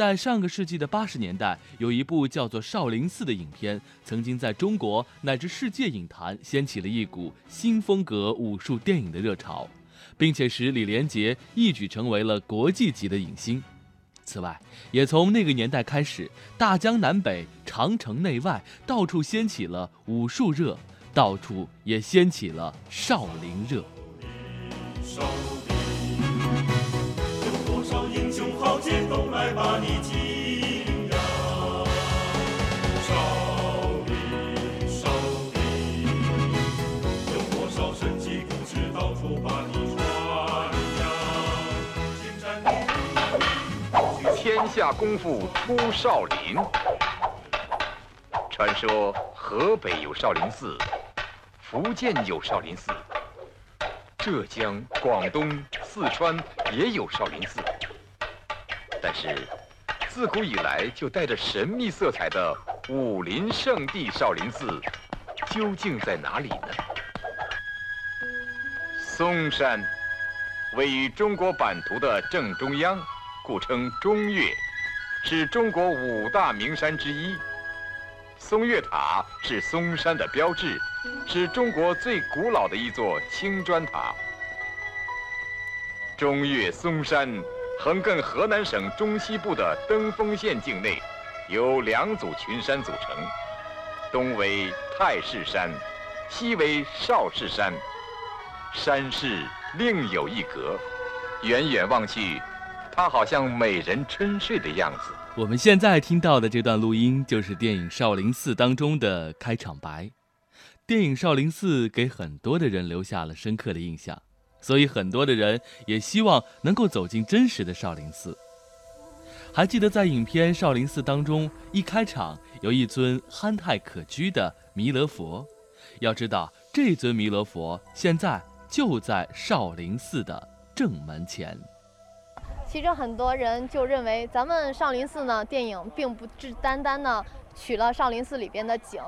在上个世纪的八十年代，有一部叫做《少林寺》的影片，曾经在中国乃至世界影坛掀起了一股新风格武术电影的热潮，并且使李连杰一举成为了国际级的影星。此外，也从那个年代开始，大江南北、长城内外，到处掀起了武术热，到处也掀起了少林热。天都来把你敬仰，少林，少林，有多少神奇故事到处把你传扬。天下功夫出少林，传说河北有少林寺，福建有少林寺，浙江、广东、四川也有少林寺。但是，自古以来就带着神秘色彩的武林圣地少林寺，究竟在哪里呢？嵩山位于中国版图的正中央，故称中岳，是中国五大名山之一。嵩岳塔是嵩山的标志，是中国最古老的一座青砖塔。中岳嵩山。横亘河南省中西部的登封县境内，由两组群山组成，东为太室山，西为少室山，山势另有一格，远远望去，它好像美人沉睡的样子。我们现在听到的这段录音，就是电影《少林寺》当中的开场白。电影《少林寺》给很多的人留下了深刻的印象。所以，很多的人也希望能够走进真实的少林寺。还记得在影片《少林寺》当中，一开场有一尊憨态可掬的弥勒佛。要知道，这尊弥勒佛现在就在少林寺的正门前。其实很多人就认为，咱们少林寺呢，电影并不只单单呢取了少林寺里边的景。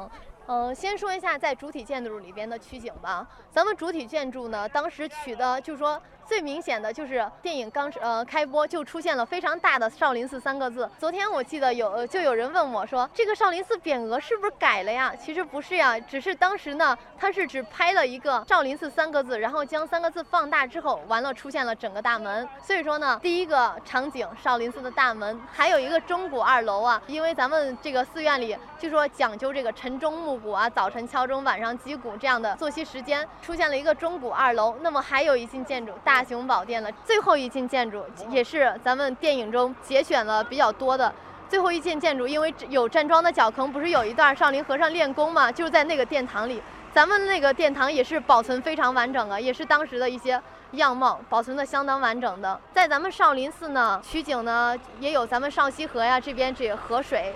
嗯，先说一下在主体建筑里边的取景吧。咱们主体建筑呢，当时取的就是说。最明显的就是电影刚呃开播就出现了非常大的少林寺三个字。昨天我记得有就有人问我说，这个少林寺匾额是不是改了呀？其实不是呀，只是当时呢，它是只拍了一个少林寺三个字，然后将三个字放大之后，完了出现了整个大门。所以说呢，第一个场景少林寺的大门，还有一个钟鼓二楼啊，因为咱们这个寺院里就说讲究这个晨钟暮鼓啊，早晨敲钟，晚上击鼓这样的作息时间，出现了一个钟鼓二楼。那么还有一进建筑大。雄宝殿的最后一进建筑，也是咱们电影中节选了比较多的最后一进建筑，因为有站桩的脚坑，不是有一段少林和尚练功吗？就是在那个殿堂里，咱们那个殿堂也是保存非常完整的，也是当时的一些样貌保存的相当完整的。在咱们少林寺呢，取景呢也有咱们少溪河呀，这边这河水。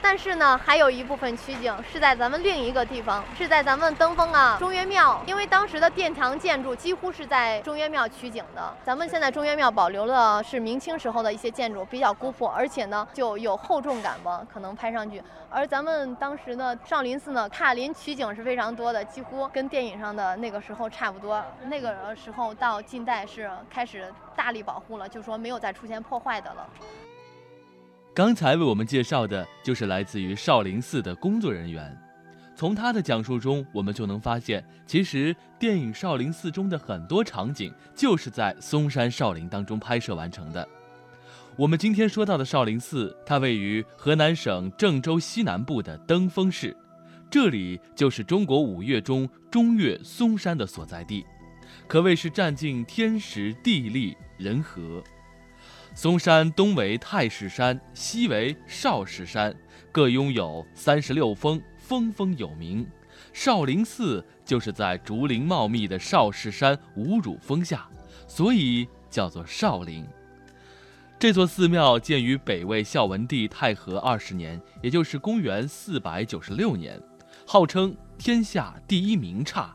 但是呢，还有一部分取景是在咱们另一个地方，是在咱们登封啊中岳庙，因为当时的殿堂建筑几乎是在中岳庙取景的。咱们现在中岳庙保留了是明清时候的一些建筑，比较古朴，而且呢就有厚重感吧，可能拍上去。而咱们当时的少林寺呢，卡林取景是非常多的，几乎跟电影上的那个时候差不多。那个时候到近代是开始大力保护了，就说没有再出现破坏的了。刚才为我们介绍的就是来自于少林寺的工作人员。从他的讲述中，我们就能发现，其实电影《少林寺》中的很多场景就是在嵩山少林当中拍摄完成的。我们今天说到的少林寺，它位于河南省郑州西南部的登封市，这里就是中国五岳中中岳嵩山的所在地，可谓是占尽天时地利人和。嵩山东为太室山，西为少室山，各拥有三十六峰，峰峰有名。少林寺就是在竹林茂密的少室山五乳峰下，所以叫做少林。这座寺庙建于北魏孝文帝太和二十年，也就是公元四百九十六年，号称天下第一名刹。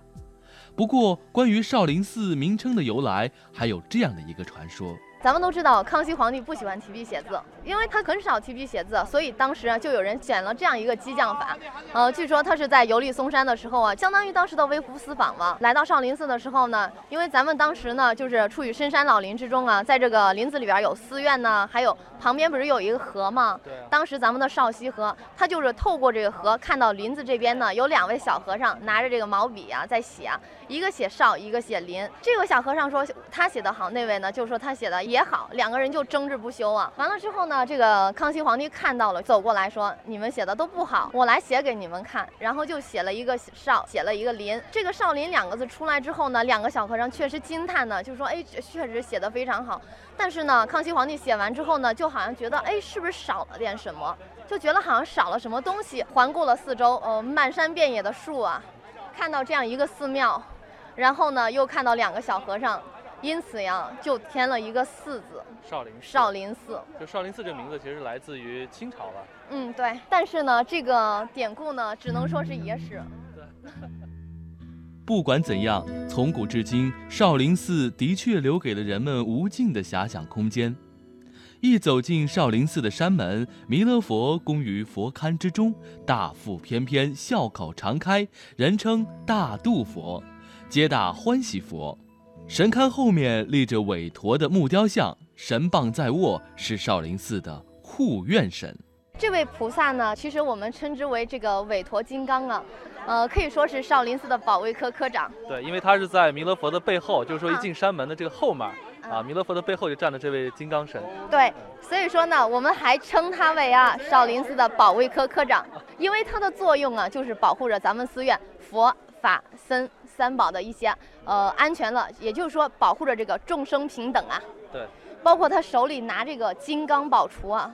不过，关于少林寺名称的由来，还有这样的一个传说。咱们都知道，康熙皇帝不喜欢提笔写字，因为他很少提笔写字，所以当时啊，就有人选了这样一个激将法。呃，据说他是在游历嵩山的时候啊，相当于当时的微服私访嘛。来到少林寺的时候呢，因为咱们当时呢，就是处于深山老林之中啊，在这个林子里边有寺院呢，还有旁边不是有一个河吗？对。当时咱们的少溪河，他就是透过这个河，看到林子这边呢，有两位小和尚拿着这个毛笔啊，在写，一个写少，一个写林。这个小和尚说他写的好，那位呢就说他写的。也好，两个人就争执不休啊。完了之后呢，这个康熙皇帝看到了，走过来说：“你们写的都不好，我来写给你们看。”然后就写了一个少，写了一个林。这个少林两个字出来之后呢，两个小和尚确实惊叹呢，就说：“哎，确实写的非常好。”但是呢，康熙皇帝写完之后呢，就好像觉得：“哎，是不是少了点什么？”就觉得好像少了什么东西。环顾了四周，呃，漫山遍野的树啊，看到这样一个寺庙，然后呢，又看到两个小和尚。因此呀，就添了一个“寺”字，少林少林寺。就少林寺这个名字其实来自于清朝吧。嗯，对。但是呢，这个典故呢，只能说是野史。对。不管怎样，从古至今，少林寺的确留给了人们无尽的遐想空间。一走进少林寺的山门，弥勒佛供于佛龛之中，大腹翩翩，笑口常开，人称大肚佛，皆大欢喜佛。神龛后面立着韦陀的木雕像，神棒在握，是少林寺的护院神。这位菩萨呢，其实我们称之为这个韦陀金刚啊，呃，可以说是少林寺的保卫科科长。对，因为他是在弥勒佛的背后，就是说一进山门的这个后面啊，弥勒佛的背后就站着这位金刚神。对，所以说呢，我们还称他为啊少林寺的保卫科科长，因为它的作用啊，就是保护着咱们寺院佛法僧。三宝的一些呃安全了，也就是说保护着这个众生平等啊。对。包括他手里拿这个金刚宝杵啊，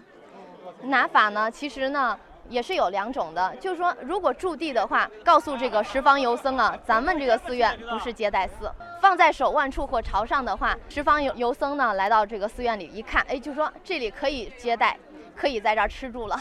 拿法呢其实呢也是有两种的，就是说如果驻地的话，告诉这个十方游僧啊，咱们这个寺院不是接待寺，放在手腕处或朝上的话，十方游游僧呢来到这个寺院里一看，哎，就说这里可以接待，可以在这儿吃住了。